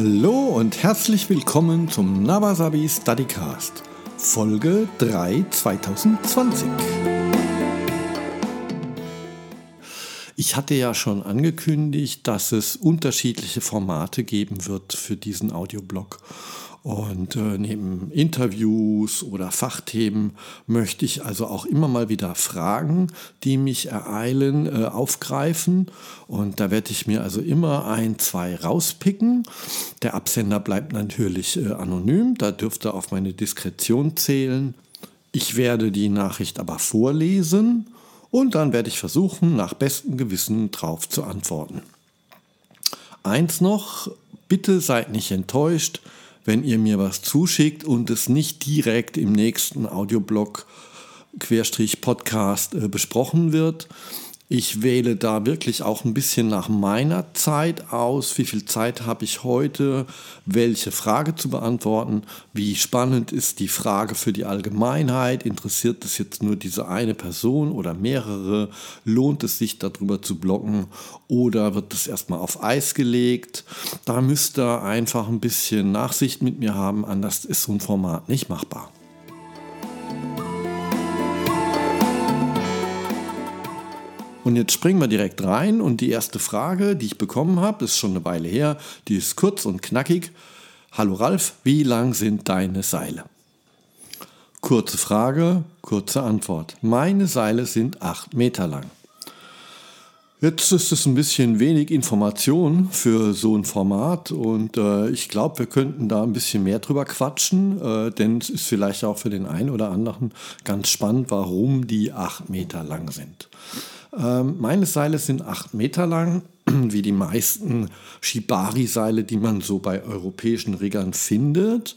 Hallo und herzlich willkommen zum Nawasabi Studycast, Folge 3 2020. Ich hatte ja schon angekündigt, dass es unterschiedliche Formate geben wird für diesen Audioblog. Und äh, neben Interviews oder Fachthemen möchte ich also auch immer mal wieder Fragen, die mich ereilen, äh, aufgreifen. Und da werde ich mir also immer ein, zwei rauspicken. Der Absender bleibt natürlich äh, anonym, da dürfte auf meine Diskretion zählen. Ich werde die Nachricht aber vorlesen und dann werde ich versuchen, nach bestem Gewissen drauf zu antworten. Eins noch, bitte seid nicht enttäuscht wenn ihr mir was zuschickt und es nicht direkt im nächsten Audioblog Querstrich Podcast äh, besprochen wird, ich wähle da wirklich auch ein bisschen nach meiner Zeit aus. Wie viel Zeit habe ich heute, welche Frage zu beantworten? Wie spannend ist die Frage für die Allgemeinheit? Interessiert es jetzt nur diese eine Person oder mehrere? Lohnt es sich darüber zu blocken oder wird es erstmal auf Eis gelegt? Da müsst ihr einfach ein bisschen Nachsicht mit mir haben, anders ist so ein Format nicht machbar. Und jetzt springen wir direkt rein und die erste Frage, die ich bekommen habe, ist schon eine Weile her, die ist kurz und knackig. Hallo Ralf, wie lang sind deine Seile? Kurze Frage, kurze Antwort. Meine Seile sind 8 Meter lang. Jetzt ist es ein bisschen wenig Information für so ein Format und äh, ich glaube, wir könnten da ein bisschen mehr drüber quatschen, äh, denn es ist vielleicht auch für den einen oder anderen ganz spannend, warum die 8 Meter lang sind. Ähm, meine Seile sind acht Meter lang, wie die meisten Shibari-Seile, die man so bei europäischen Riggern findet.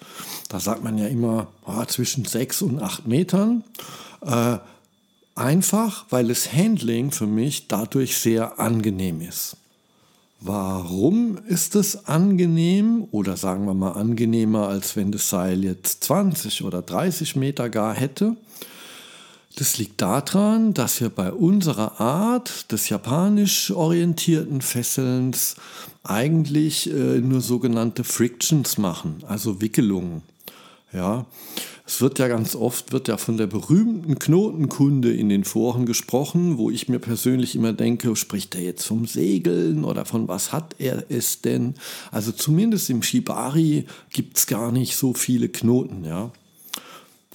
Da sagt man ja immer oh, zwischen sechs und acht Metern. Äh, einfach, weil das Handling für mich dadurch sehr angenehm ist. Warum ist es angenehm oder sagen wir mal angenehmer, als wenn das Seil jetzt 20 oder 30 Meter gar hätte? Das liegt daran, dass wir bei unserer Art des japanisch orientierten Fesselns eigentlich äh, nur sogenannte Frictions machen, also Wickelungen. Ja, es wird ja ganz oft wird ja von der berühmten Knotenkunde in den Foren gesprochen, wo ich mir persönlich immer denke, spricht er jetzt vom Segeln oder von was hat er es denn? Also zumindest im Shibari gibt es gar nicht so viele Knoten, ja.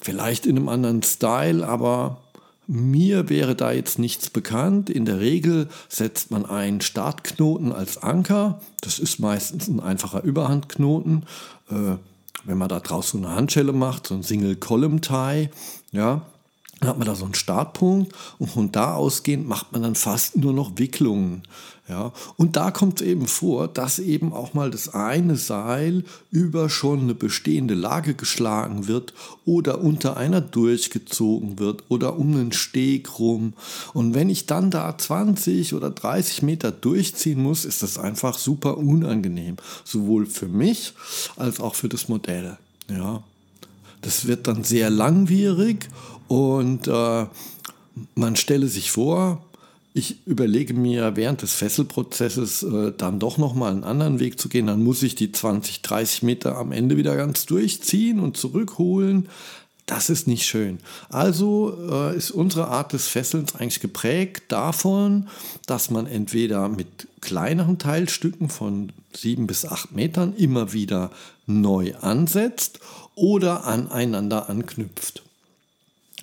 Vielleicht in einem anderen Style, aber mir wäre da jetzt nichts bekannt. In der Regel setzt man einen Startknoten als Anker. Das ist meistens ein einfacher Überhandknoten. Äh, wenn man da draußen so eine Handschelle macht, so ein Single Column Tie, ja, dann hat man da so einen Startpunkt und von da ausgehend macht man dann fast nur noch Wicklungen. Ja, und da kommt es eben vor, dass eben auch mal das eine Seil über schon eine bestehende Lage geschlagen wird oder unter einer durchgezogen wird oder um einen Steg rum. Und wenn ich dann da 20 oder 30 Meter durchziehen muss, ist das einfach super unangenehm. Sowohl für mich als auch für das Modell. Ja, das wird dann sehr langwierig und äh, man stelle sich vor, ich überlege mir während des Fesselprozesses äh, dann doch nochmal einen anderen Weg zu gehen. Dann muss ich die 20, 30 Meter am Ende wieder ganz durchziehen und zurückholen. Das ist nicht schön. Also äh, ist unsere Art des Fesselns eigentlich geprägt davon, dass man entweder mit kleineren Teilstücken von sieben bis acht Metern immer wieder neu ansetzt oder aneinander anknüpft.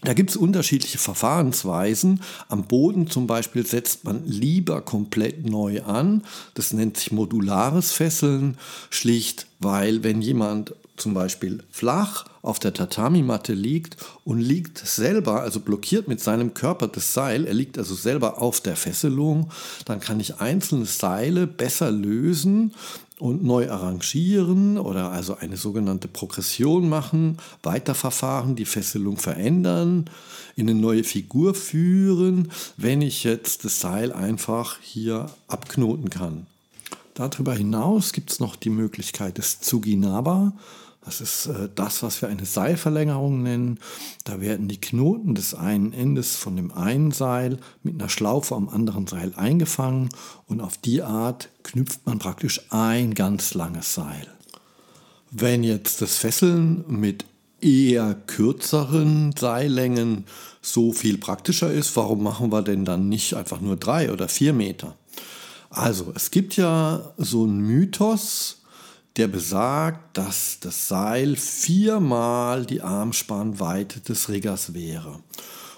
Da gibt es unterschiedliche Verfahrensweisen. Am Boden zum Beispiel setzt man lieber komplett neu an. Das nennt sich modulares Fesseln, schlicht weil wenn jemand zum Beispiel flach auf der Tatami-Matte liegt und liegt selber, also blockiert mit seinem Körper das Seil, er liegt also selber auf der Fesselung, dann kann ich einzelne Seile besser lösen und neu arrangieren oder also eine sogenannte Progression machen, weiterverfahren, die Fesselung verändern, in eine neue Figur führen, wenn ich jetzt das Seil einfach hier abknoten kann. Darüber hinaus gibt es noch die Möglichkeit des Tsuginaba. Das ist äh, das, was wir eine Seilverlängerung nennen. Da werden die Knoten des einen Endes von dem einen Seil mit einer Schlaufe am anderen Seil eingefangen und auf die Art knüpft man praktisch ein ganz langes Seil. Wenn jetzt das Fesseln mit eher kürzeren Seillängen so viel praktischer ist, warum machen wir denn dann nicht einfach nur drei oder vier Meter? Also, es gibt ja so einen Mythos, der besagt, dass das Seil viermal die Armspannweite des Riggers wäre.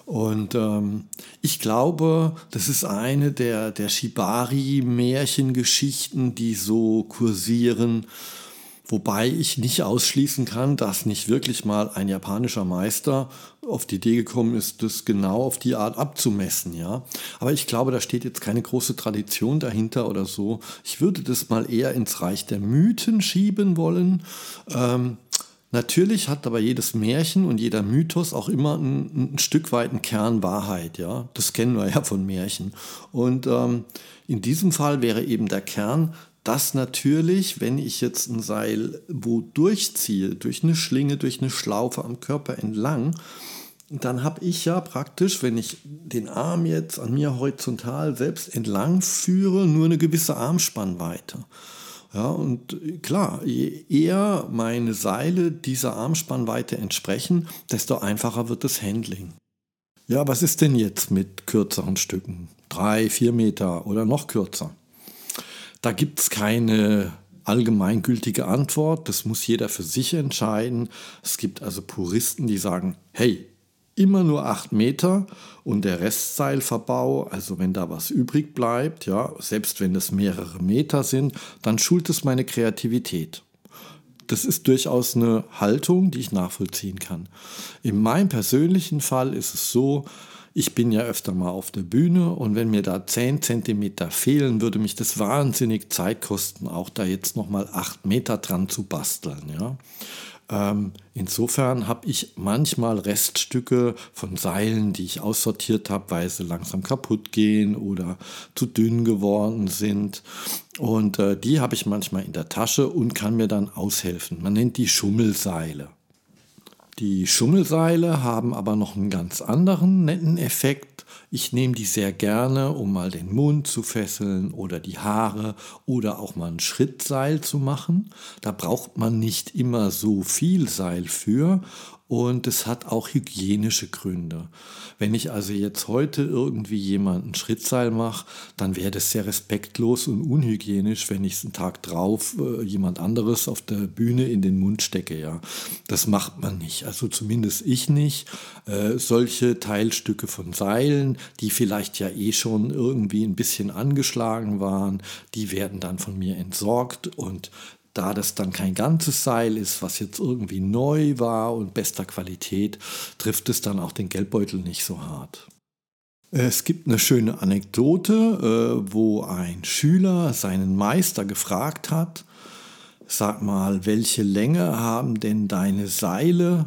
Und ähm, ich glaube, das ist eine der, der Shibari-Märchengeschichten, die so kursieren, Wobei ich nicht ausschließen kann, dass nicht wirklich mal ein japanischer Meister auf die Idee gekommen ist, das genau auf die Art abzumessen, ja. Aber ich glaube, da steht jetzt keine große Tradition dahinter oder so. Ich würde das mal eher ins Reich der Mythen schieben wollen. Ähm, Natürlich hat aber jedes Märchen und jeder Mythos auch immer ein, ein, Stück weit einen Kern Wahrheit, ja. Das kennen wir ja von Märchen. Und ähm, in diesem Fall wäre eben der Kern, dass natürlich, wenn ich jetzt ein Seil wo durchziehe, durch eine Schlinge, durch eine Schlaufe am Körper entlang, dann habe ich ja praktisch, wenn ich den Arm jetzt an mir horizontal selbst entlang führe, nur eine gewisse Armspannweite. Ja, und klar, je eher meine Seile dieser Armspannweite entsprechen, desto einfacher wird das Handling. Ja, was ist denn jetzt mit kürzeren Stücken? Drei, vier Meter oder noch kürzer? Da gibt es keine allgemeingültige Antwort. Das muss jeder für sich entscheiden. Es gibt also Puristen, die sagen, hey, immer nur acht Meter und der Restseilverbau, also wenn da was übrig bleibt, ja, selbst wenn es mehrere Meter sind, dann schult es meine Kreativität. Das ist durchaus eine Haltung, die ich nachvollziehen kann. In meinem persönlichen Fall ist es so, ich bin ja öfter mal auf der Bühne und wenn mir da 10 cm fehlen, würde mich das wahnsinnig Zeit kosten, auch da jetzt nochmal 8 Meter dran zu basteln. Ja? Ähm, insofern habe ich manchmal Reststücke von Seilen, die ich aussortiert habe, weil sie langsam kaputt gehen oder zu dünn geworden sind. Und äh, die habe ich manchmal in der Tasche und kann mir dann aushelfen. Man nennt die Schummelseile. Die Schummelseile haben aber noch einen ganz anderen netten Effekt. Ich nehme die sehr gerne, um mal den Mund zu fesseln oder die Haare oder auch mal ein Schrittseil zu machen. Da braucht man nicht immer so viel Seil für und es hat auch hygienische Gründe. Wenn ich also jetzt heute irgendwie jemanden Schrittseil mache, dann wäre das sehr respektlos und unhygienisch, wenn ich einen Tag drauf äh, jemand anderes auf der Bühne in den Mund stecke. Ja, das macht man nicht. Also zumindest ich nicht. Äh, solche Teilstücke von Seilen, die vielleicht ja eh schon irgendwie ein bisschen angeschlagen waren, die werden dann von mir entsorgt und da das dann kein ganzes Seil ist, was jetzt irgendwie neu war und bester Qualität, trifft es dann auch den Geldbeutel nicht so hart. Es gibt eine schöne Anekdote, äh, wo ein Schüler seinen Meister gefragt hat, sag mal, welche Länge haben denn deine Seile?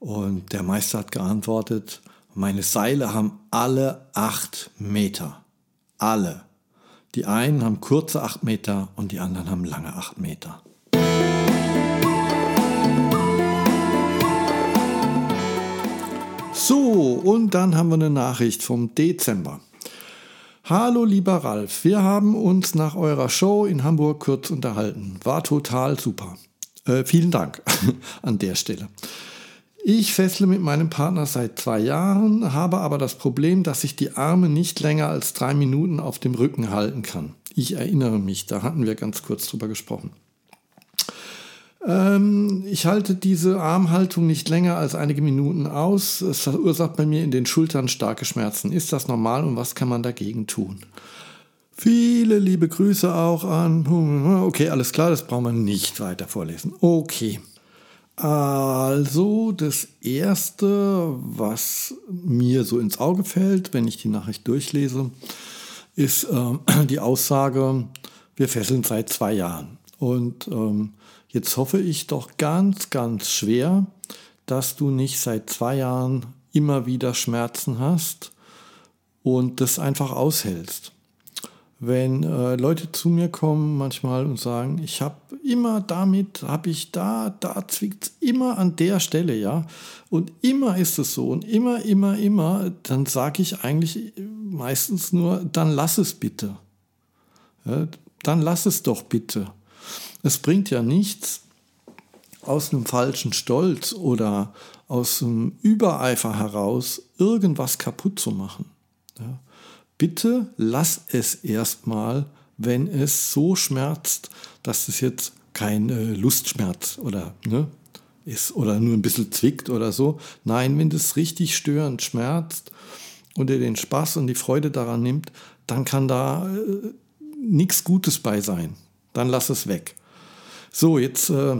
Und der Meister hat geantwortet, meine Seile haben alle acht Meter. Alle. Die einen haben kurze 8 Meter und die anderen haben lange 8 Meter. So, und dann haben wir eine Nachricht vom Dezember. Hallo lieber Ralf, wir haben uns nach eurer Show in Hamburg kurz unterhalten. War total super. Äh, vielen Dank an der Stelle. Ich fessle mit meinem Partner seit zwei Jahren, habe aber das Problem, dass ich die Arme nicht länger als drei Minuten auf dem Rücken halten kann. Ich erinnere mich, da hatten wir ganz kurz drüber gesprochen. Ähm, ich halte diese Armhaltung nicht länger als einige Minuten aus. Es verursacht bei mir in den Schultern starke Schmerzen. Ist das normal und was kann man dagegen tun? Viele liebe Grüße auch an. Okay, alles klar, das brauchen wir nicht weiter vorlesen. Okay. Also das Erste, was mir so ins Auge fällt, wenn ich die Nachricht durchlese, ist äh, die Aussage, wir fesseln seit zwei Jahren. Und ähm, jetzt hoffe ich doch ganz, ganz schwer, dass du nicht seit zwei Jahren immer wieder Schmerzen hast und das einfach aushältst wenn äh, Leute zu mir kommen manchmal und sagen, ich habe immer damit, habe ich da, da zwickt immer an der Stelle, ja. Und immer ist es so und immer, immer, immer, dann sage ich eigentlich meistens nur, dann lass es bitte. Ja, dann lass es doch bitte. Es bringt ja nichts, aus einem falschen Stolz oder aus einem Übereifer heraus irgendwas kaputt zu machen. Ja. Bitte lass es erstmal, wenn es so schmerzt, dass es jetzt kein äh, Lustschmerz oder ne, ist oder nur ein bisschen zwickt oder so. Nein, wenn das richtig störend schmerzt und er den Spaß und die Freude daran nimmt, dann kann da äh, nichts Gutes bei sein. Dann lass es weg. So, jetzt äh,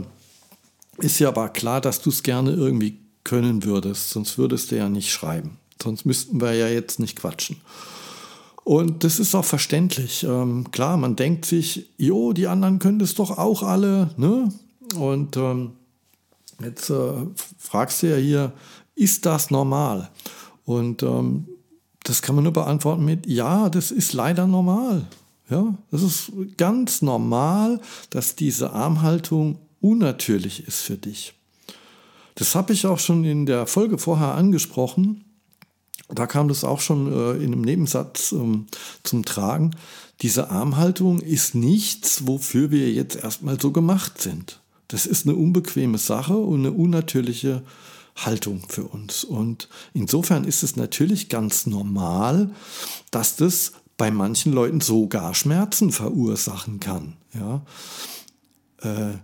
ist ja aber klar, dass du es gerne irgendwie können würdest, sonst würdest du ja nicht schreiben. Sonst müssten wir ja jetzt nicht quatschen. Und das ist auch verständlich. Ähm, klar, man denkt sich, jo, die anderen können das doch auch alle. Ne? Und ähm, jetzt äh, fragst du ja hier, ist das normal? Und ähm, das kann man nur beantworten mit, ja, das ist leider normal. Ja, das ist ganz normal, dass diese Armhaltung unnatürlich ist für dich. Das habe ich auch schon in der Folge vorher angesprochen. Da kam das auch schon äh, in einem Nebensatz ähm, zum Tragen. Diese Armhaltung ist nichts, wofür wir jetzt erstmal so gemacht sind. Das ist eine unbequeme Sache und eine unnatürliche Haltung für uns. Und insofern ist es natürlich ganz normal, dass das bei manchen Leuten sogar Schmerzen verursachen kann. Ja. Äh,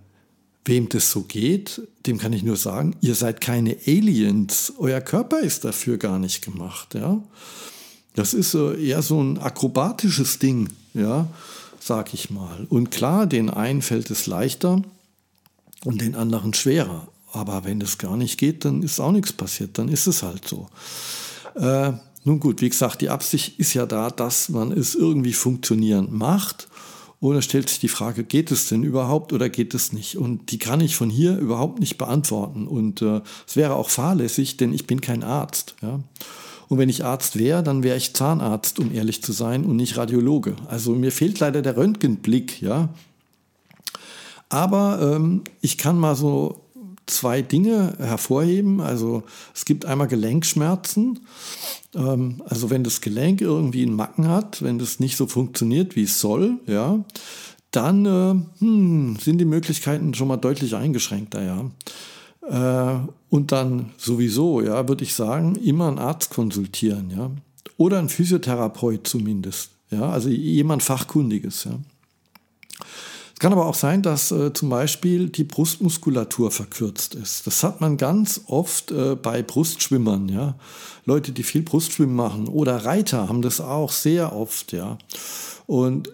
wem das so geht, dem kann ich nur sagen, ihr seid keine Aliens. Euer Körper ist dafür gar nicht gemacht. Ja. Das ist äh, eher so ein akrobatisches Ding, ja, sag ich mal. Und klar, den einen fällt es leichter und den anderen schwerer. Aber wenn das gar nicht geht, dann ist auch nichts passiert. Dann ist es halt so. Äh, nun gut, wie gesagt, die Absicht ist ja da, dass man es irgendwie funktionierend macht. Da stellt sich die Frage, geht es denn überhaupt oder geht es nicht? Und die kann ich von hier überhaupt nicht beantworten. Und äh, es wäre auch fahrlässig, denn ich bin kein Arzt. Ja? Und wenn ich Arzt wäre, dann wäre ich Zahnarzt, um ehrlich zu sein, und nicht Radiologe. Also mir fehlt leider der Röntgenblick. Ja? Aber ähm, ich kann mal so zwei Dinge hervorheben. Also es gibt einmal Gelenkschmerzen. Ähm, also wenn das Gelenk irgendwie einen Macken hat, wenn das nicht so funktioniert, wie es soll, ja, dann äh, hm, sind die Möglichkeiten schon mal deutlich eingeschränkter, ja. Äh, und dann sowieso, ja, würde ich sagen, immer einen Arzt konsultieren, ja. Oder einen Physiotherapeut zumindest, ja, also jemand Fachkundiges, ja. Es kann aber auch sein, dass äh, zum Beispiel die Brustmuskulatur verkürzt ist. Das hat man ganz oft äh, bei Brustschwimmern, ja. Leute, die viel Brustschwimmen machen oder Reiter haben das auch sehr oft, ja. Und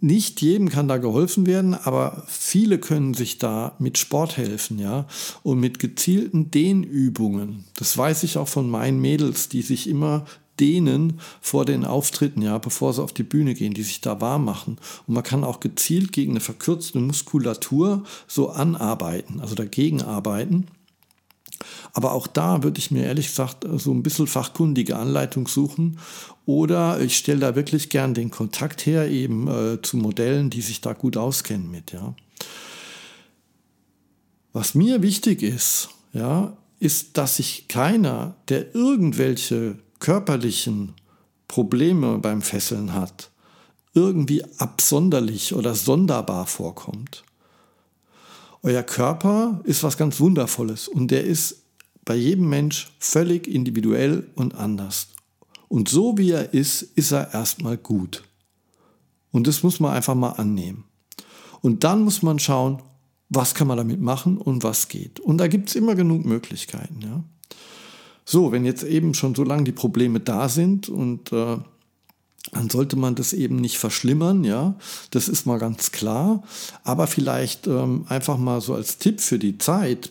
nicht jedem kann da geholfen werden, aber viele können sich da mit Sport helfen, ja, und mit gezielten Dehnübungen. Das weiß ich auch von meinen Mädels, die sich immer dehnen vor den Auftritten, ja, bevor sie auf die Bühne gehen, die sich da warm machen. Und man kann auch gezielt gegen eine verkürzte Muskulatur so anarbeiten, also dagegen arbeiten. Aber auch da würde ich mir ehrlich gesagt so ein bisschen fachkundige Anleitung suchen. Oder ich stelle da wirklich gern den Kontakt her, eben äh, zu Modellen, die sich da gut auskennen mit, ja. Was mir wichtig ist, ja, ist, dass sich keiner, der irgendwelche körperlichen Probleme beim Fesseln hat, irgendwie absonderlich oder sonderbar vorkommt. Euer Körper ist was ganz Wundervolles und der ist bei jedem Mensch völlig individuell und anders. Und so wie er ist, ist er erstmal gut. Und das muss man einfach mal annehmen. Und dann muss man schauen, was kann man damit machen und was geht. Und da gibt es immer genug Möglichkeiten. Ja? So, wenn jetzt eben schon so lange die Probleme da sind und äh, dann sollte man das eben nicht verschlimmern, ja, das ist mal ganz klar. Aber vielleicht ähm, einfach mal so als Tipp für die Zeit,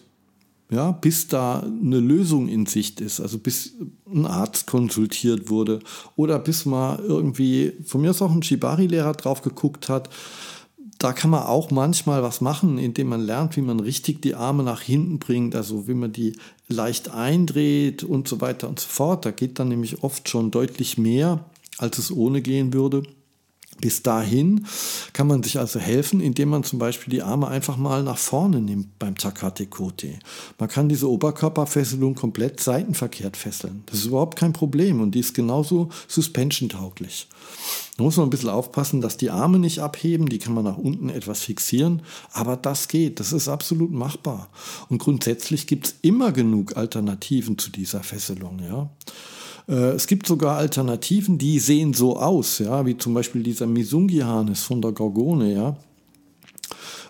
ja, bis da eine Lösung in Sicht ist, also bis ein Arzt konsultiert wurde oder bis mal irgendwie, von mir ist auch ein Shibari-Lehrer drauf geguckt hat, da kann man auch manchmal was machen, indem man lernt, wie man richtig die Arme nach hinten bringt, also wie man die leicht eindreht und so weiter und so fort. Da geht dann nämlich oft schon deutlich mehr, als es ohne gehen würde. Bis dahin kann man sich also helfen, indem man zum Beispiel die Arme einfach mal nach vorne nimmt beim Takate Kote. Man kann diese Oberkörperfesselung komplett seitenverkehrt fesseln. Das ist überhaupt kein Problem und die ist genauso suspension-tauglich. Da muss man ein bisschen aufpassen, dass die Arme nicht abheben, die kann man nach unten etwas fixieren, aber das geht, das ist absolut machbar. Und grundsätzlich gibt es immer genug Alternativen zu dieser Fesselung. Ja. Äh, es gibt sogar Alternativen, die sehen so aus, ja, wie zum Beispiel dieser Misungi-Harnis von der Gorgone, ja.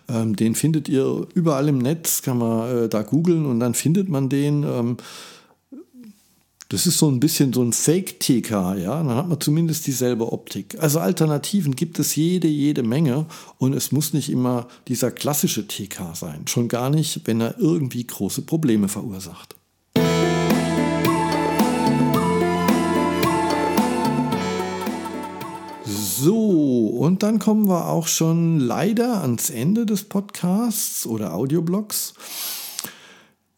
Ähm, den findet ihr überall im Netz, kann man äh, da googeln und dann findet man den. Ähm, das ist so ein bisschen so ein Fake-TK, ja. Dann hat man zumindest dieselbe Optik. Also Alternativen gibt es jede, jede Menge und es muss nicht immer dieser klassische TK sein. Schon gar nicht, wenn er irgendwie große Probleme verursacht. So, und dann kommen wir auch schon leider ans Ende des Podcasts oder Audioblogs.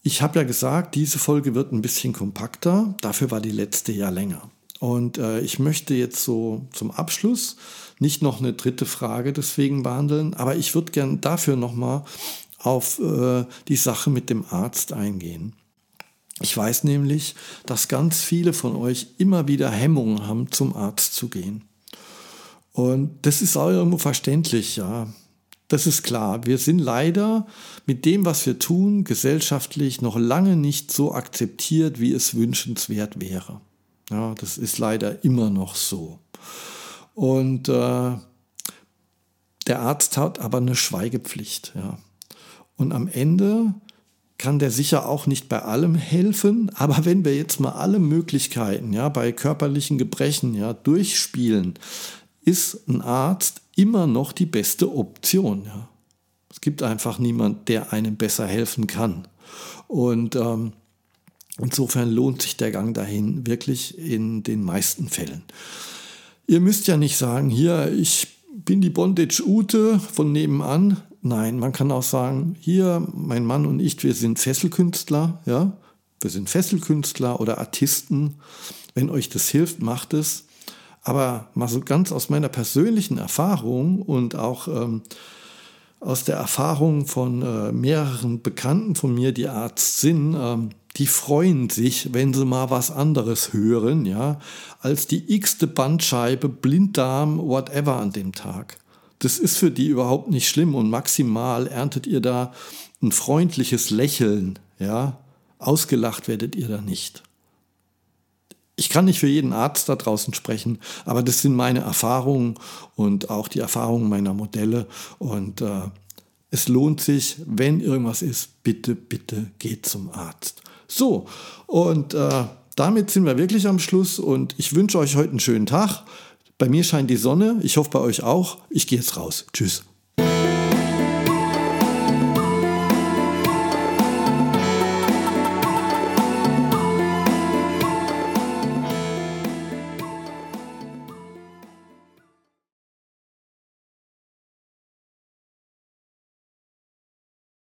Ich habe ja gesagt, diese Folge wird ein bisschen kompakter, dafür war die letzte ja länger. Und äh, ich möchte jetzt so zum Abschluss nicht noch eine dritte Frage deswegen behandeln, aber ich würde gern dafür nochmal auf äh, die Sache mit dem Arzt eingehen. Ich weiß nämlich, dass ganz viele von euch immer wieder Hemmungen haben, zum Arzt zu gehen. Und das ist auch irgendwo verständlich, ja. Das ist klar. Wir sind leider mit dem, was wir tun, gesellschaftlich noch lange nicht so akzeptiert, wie es wünschenswert wäre. Ja, das ist leider immer noch so. Und äh, der Arzt hat aber eine Schweigepflicht. Ja. Und am Ende kann der sicher auch nicht bei allem helfen, aber wenn wir jetzt mal alle Möglichkeiten ja, bei körperlichen Gebrechen ja, durchspielen, ist ein Arzt immer noch die beste Option. Ja. Es gibt einfach niemand, der einem besser helfen kann. Und ähm, insofern lohnt sich der Gang dahin wirklich in den meisten Fällen. Ihr müsst ja nicht sagen, hier, ich bin die Bondage Ute von nebenan. Nein, man kann auch sagen, hier, mein Mann und ich, wir sind Fesselkünstler, ja. Wir sind Fesselkünstler oder Artisten. Wenn euch das hilft, macht es. Aber mal so ganz aus meiner persönlichen Erfahrung und auch ähm, aus der Erfahrung von äh, mehreren Bekannten von mir, die Arzt sind, ähm, die freuen sich, wenn sie mal was anderes hören, ja, als die x-te Bandscheibe, Blinddarm, whatever an dem Tag. Das ist für die überhaupt nicht schlimm und maximal erntet ihr da ein freundliches Lächeln, ja. Ausgelacht werdet ihr da nicht ich kann nicht für jeden Arzt da draußen sprechen, aber das sind meine Erfahrungen und auch die Erfahrungen meiner Modelle. Und äh, es lohnt sich, wenn irgendwas ist, bitte, bitte geht zum Arzt. So, und äh, damit sind wir wirklich am Schluss und ich wünsche euch heute einen schönen Tag. Bei mir scheint die Sonne, ich hoffe bei euch auch. Ich gehe jetzt raus. Tschüss.